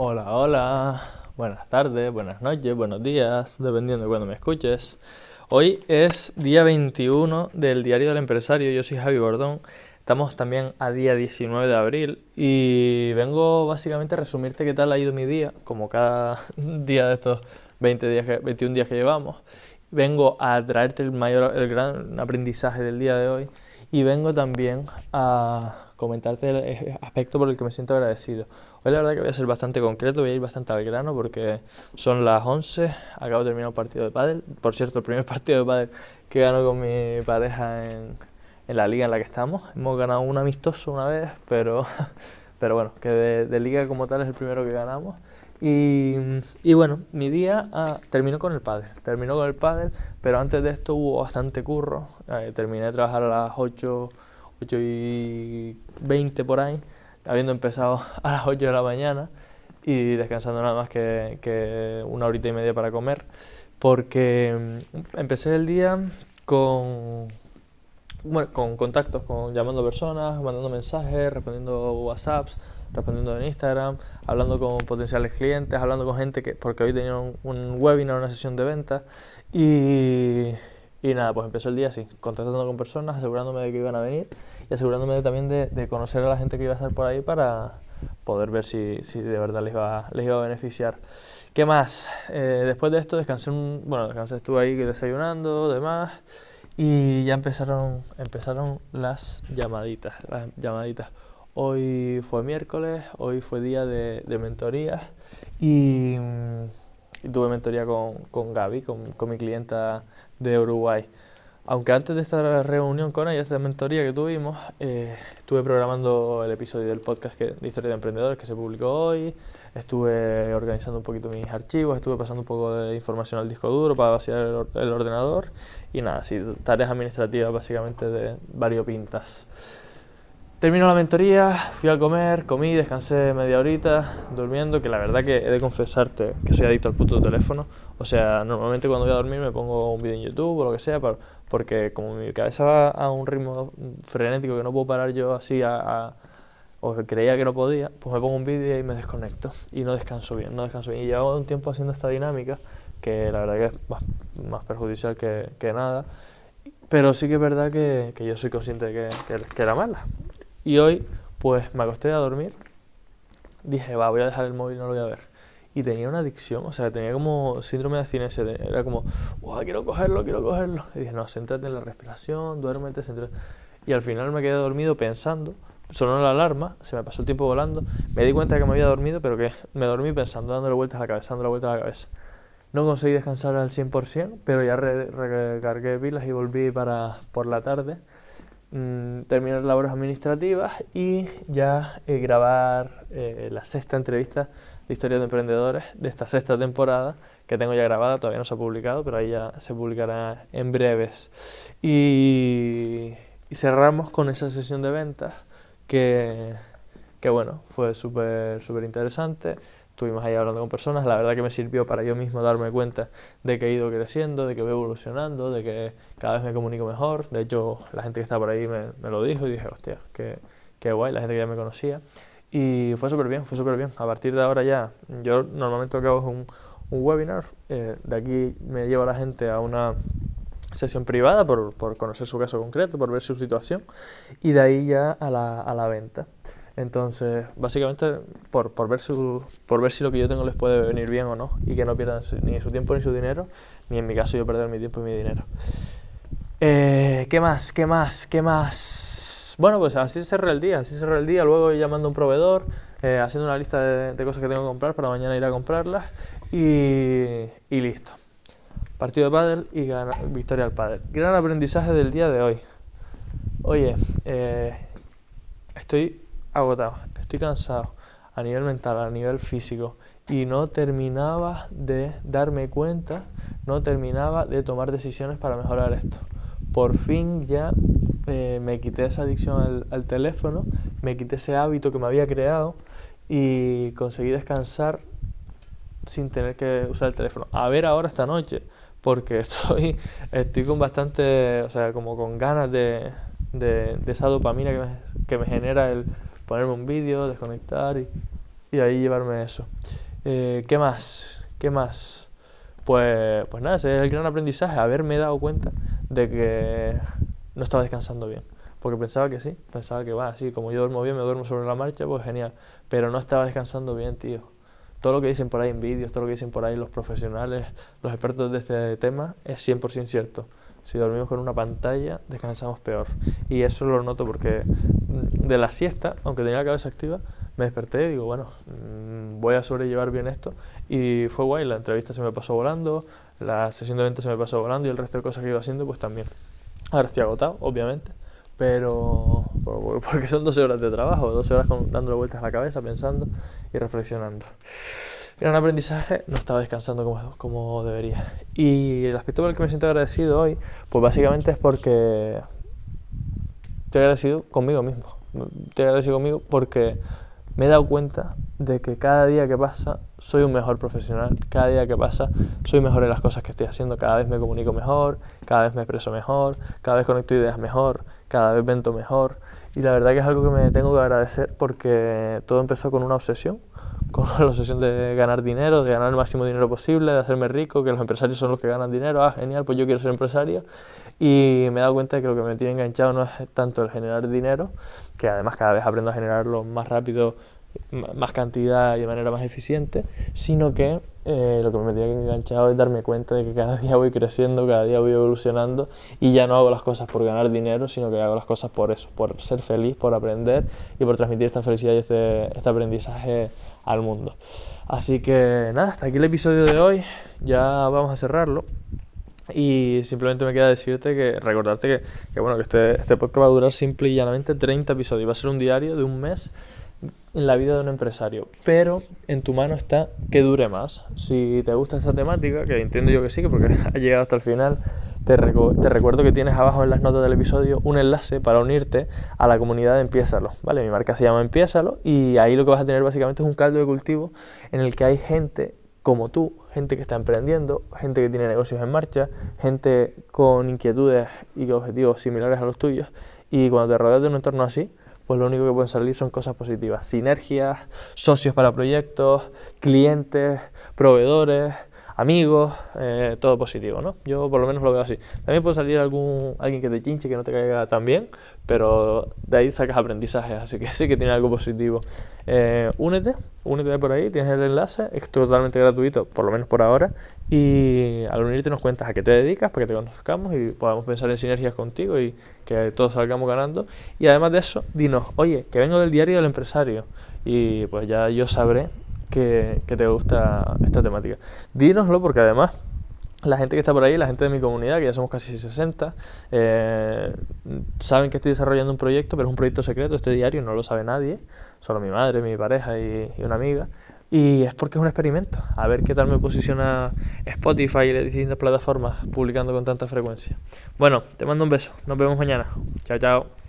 Hola, hola, buenas tardes, buenas noches, buenos días, dependiendo de cuando me escuches. Hoy es día 21 del Diario del Empresario, yo soy Javi Bordón, estamos también a día 19 de abril y vengo básicamente a resumirte qué tal ha ido mi día, como cada día de estos 20 días 21 días que llevamos. Vengo a traerte el mayor, el gran aprendizaje del día de hoy y vengo también a comentarte el aspecto por el que me siento agradecido. Hoy la verdad que voy a ser bastante concreto, voy a ir bastante al grano porque son las 11, acabo de terminar un partido de pádel, por cierto, el primer partido de pádel que gano con mi pareja en, en la liga en la que estamos. Hemos ganado un amistoso una vez, pero, pero bueno, que de, liga como tal es el primero que ganamos. Y, y bueno, mi día ah, terminó con el pádel, terminó con el pádel, pero antes de esto hubo bastante curro. Eh, terminé de trabajar a las 8 8 y 20 por ahí, habiendo empezado a las 8 de la mañana y descansando nada más que, que una horita y media para comer, porque mm, empecé el día con, bueno, con contactos, con llamando personas, mandando mensajes, respondiendo WhatsApps, respondiendo en Instagram, hablando con potenciales clientes, hablando con gente que, porque hoy tenía un, un webinar, una sesión de ventas y y nada, pues empezó el día así, contactando con personas, asegurándome de que iban a venir y asegurándome también de, conocer a la gente que iba a estar por ahí para poder ver si, si de verdad les iba, les iba a beneficiar. ¿Qué más? Eh, después de esto descansé, un, bueno, descansé, estuve ahí desayunando, demás, y ya empezaron, empezaron las llamaditas, las llamaditas. Hoy fue miércoles, hoy fue día de, de mentorías y, tuve mentoría con, con Gaby, con, con mi clienta de Uruguay. Aunque antes de esta reunión con ella, esta mentoría que tuvimos, eh, estuve programando el episodio del podcast de Historia de Emprendedores que se publicó hoy, estuve organizando un poquito mis archivos, estuve pasando un poco de información al disco duro para vaciar el, ordenador y nada, tareas administrativas básicamente de variopintas. Terminó la mentoría, fui a comer, comí, descansé media horita durmiendo, que la verdad que he de confesarte que soy adicto al puto teléfono. O sea, normalmente cuando voy a dormir me pongo un vídeo en YouTube o lo que sea, porque como mi cabeza va a un ritmo frenético que no puedo parar yo así a, o que creía que no podía, pues me pongo un vídeo y me desconecto y no descanso bien, no descanso bien. Y llevo un tiempo haciendo esta dinámica que la verdad que es más, perjudicial que, nada, pero sí que es verdad que, yo soy consciente de que, que era mala. Y hoy, pues me acosté a dormir. Dije, va, voy a dejar el móvil, no lo voy a ver. Y tenía una adicción, o sea, tenía como síndrome de abstinencia. Era como, wow, quiero cogerlo, quiero cogerlo. Y dije, no, céntrate en la respiración, duérmete, céntrate. Y al final me quedé dormido pensando. Sonó la alarma, se me pasó el tiempo volando. Me di cuenta que me había dormido, pero que me dormí pensando, dándole vueltas a la cabeza, dándole vueltas a la cabeza. No conseguí descansar al 100%, pero ya recargué pilas y volví para por la tarde mm, terminar labores administrativas y ya eh, grabar eh, la sexta entrevista de Historia de Emprendedores de esta sexta temporada que tengo ya grabada, todavía no se ha publicado, pero ahí ya se publicará en breves. Y, cerramos con esa sesión de ventas que, que bueno, fue súper súper interesante estuvimos ahí hablando con personas, la verdad que me sirvió para yo mismo darme cuenta de que he ido creciendo, de que voy evolucionando, de que cada vez me comunico mejor. De hecho, la gente que está por ahí me, lo dijo y dije, hostia, qué, qué guay, la gente que ya me conocía. Y fue súper bien, fue súper bien. A partir de ahora ya, yo normalmente lo que hago es un, un webinar. Eh, de aquí me llevo a la gente a una sesión privada por, por, conocer su caso concreto, por ver su situación. Y de ahí ya a la, a la venta. Entonces, básicamente, por, por, ver su, por ver si lo que yo tengo les puede venir bien o no, y que no pierdan ni su tiempo ni su dinero, ni en mi caso yo perder mi tiempo y mi dinero. Eh, ¿Qué más? ¿Qué más? ¿Qué más? Bueno, pues así cerré el día, así cerré el día, luego llamando a un proveedor, eh, haciendo una lista de, cosas que tengo que comprar para mañana ir a comprarlas y, y listo. Partido de pádel y victoria al pádel. Gran aprendizaje del día de hoy. Oye, eh, estoy agotado, estoy cansado a nivel mental, a nivel físico y no terminaba de darme cuenta, no terminaba de tomar decisiones para mejorar esto. Por fin ya eh, me quité esa adicción al, teléfono, me quité ese hábito que me había creado y conseguí descansar sin tener que usar el teléfono. A ver ahora esta noche, porque estoy, estoy con bastante, o sea, como con ganas de, de, esa dopamina que que me genera el, ponerme un vídeo, desconectar y, y ahí llevarme eso. Eh, ¿Qué más? ¿Qué más? Pues, pues nada, ese es el gran aprendizaje, haberme dado cuenta de que no estaba descansando bien. Porque pensaba que sí, pensaba que va, así como yo duermo bien, me duermo sobre la marcha, pues genial. Pero no estaba descansando bien, tío. Todo lo que dicen por ahí en vídeos, todo lo que dicen por ahí los profesionales, los expertos de este tema, es 100% cierto. Si dormimos con una pantalla, descansamos peor. Y eso lo noto porque de la siesta, aunque tenía la cabeza activa, me desperté y digo, bueno, mm, voy a sobrellevar bien esto. Y fue guay, la entrevista se me pasó volando, la sesión de venta se me pasó volando y el resto de cosas que iba haciendo, pues también. Ahora estoy agotado, obviamente, pero porque son 12 horas de trabajo, 12 horas dándole vueltas a la cabeza, pensando y reflexionando. Era un aprendizaje, no estaba descansando como, como debería. Y el aspecto por el que me siento agradecido hoy, pues básicamente es porque estoy agradecido conmigo mismo. Estoy agradecido conmigo porque me he dado cuenta de que cada día que pasa soy un mejor profesional, cada día que pasa soy mejor en las cosas que estoy haciendo, cada vez me comunico mejor, cada vez me expreso mejor, cada vez conecto ideas mejor, cada vez vento mejor. Y la verdad que es algo que me tengo que agradecer porque todo empezó con una obsesión con la obsesión de ganar dinero, de ganar el máximo dinero posible, de hacerme rico, que los empresarios son los que ganan dinero, ah, genial, pues yo quiero ser empresario. Y me he dado cuenta de que lo que me tiene enganchado no es tanto el generar dinero, que además cada vez aprendo a generarlo más rápido, más cantidad y de manera más eficiente, sino que eh, lo que me tiene enganchado es darme cuenta de que cada día voy creciendo, cada día voy evolucionando y ya no hago las cosas por ganar dinero, sino que hago las cosas por eso, por ser feliz, por aprender y por transmitir esta felicidad y este, este aprendizaje al mundo. Así que nada, hasta aquí el episodio de hoy, ya vamos a cerrarlo. Y simplemente me queda decirte que, recordarte que, bueno, que este, este podcast va a durar simple y llanamente 30 episodios. Va a ser un diario de un mes en la vida de un empresario. Pero en tu mano está que dure más. Si te gusta esta temática, que entiendo yo que sí, que porque ha llegado hasta el final, te, recuerdo que tienes abajo en las notas del episodio un enlace para unirte a la comunidad de Empiésalo, ¿vale? Mi marca se llama Empiésalo y ahí lo que vas a tener básicamente es un caldo de cultivo en el que hay gente como tú, gente que está emprendiendo, gente que tiene negocios en marcha, gente con inquietudes y objetivos similares a los tuyos y cuando te rodeas de un entorno así, pues lo único que pueden salir son cosas positivas, sinergias, socios para proyectos, clientes, proveedores, amigos, eh, todo positivo, ¿no? Yo por lo menos lo veo así. También puede salir algún alguien que te chinche, que no te caiga tan bien, pero de ahí sacas aprendizajes, así que sí que tiene algo positivo. Eh, únete, únete por ahí, tienes el enlace, es totalmente gratuito, por lo menos por ahora, y al unirte nos cuentas a qué te dedicas para que te conozcamos y podamos pensar en sinergias contigo y que todos salgamos ganando. Y además de eso, dinos, oye, que vengo del diario del empresario, y pues ya yo sabré que, te gusta esta temática. Dínoslo porque además la gente que está por ahí, la gente de mi comunidad, que ya somos casi 60, eh, saben que estoy desarrollando un proyecto, pero es un proyecto secreto, este diario no lo sabe nadie, solo mi madre, mi pareja y, una amiga. Y es porque es un experimento, a ver qué tal me posiciona Spotify y las distintas plataformas publicando con tanta frecuencia. Bueno, te mando un beso, nos vemos mañana. Chao, chao.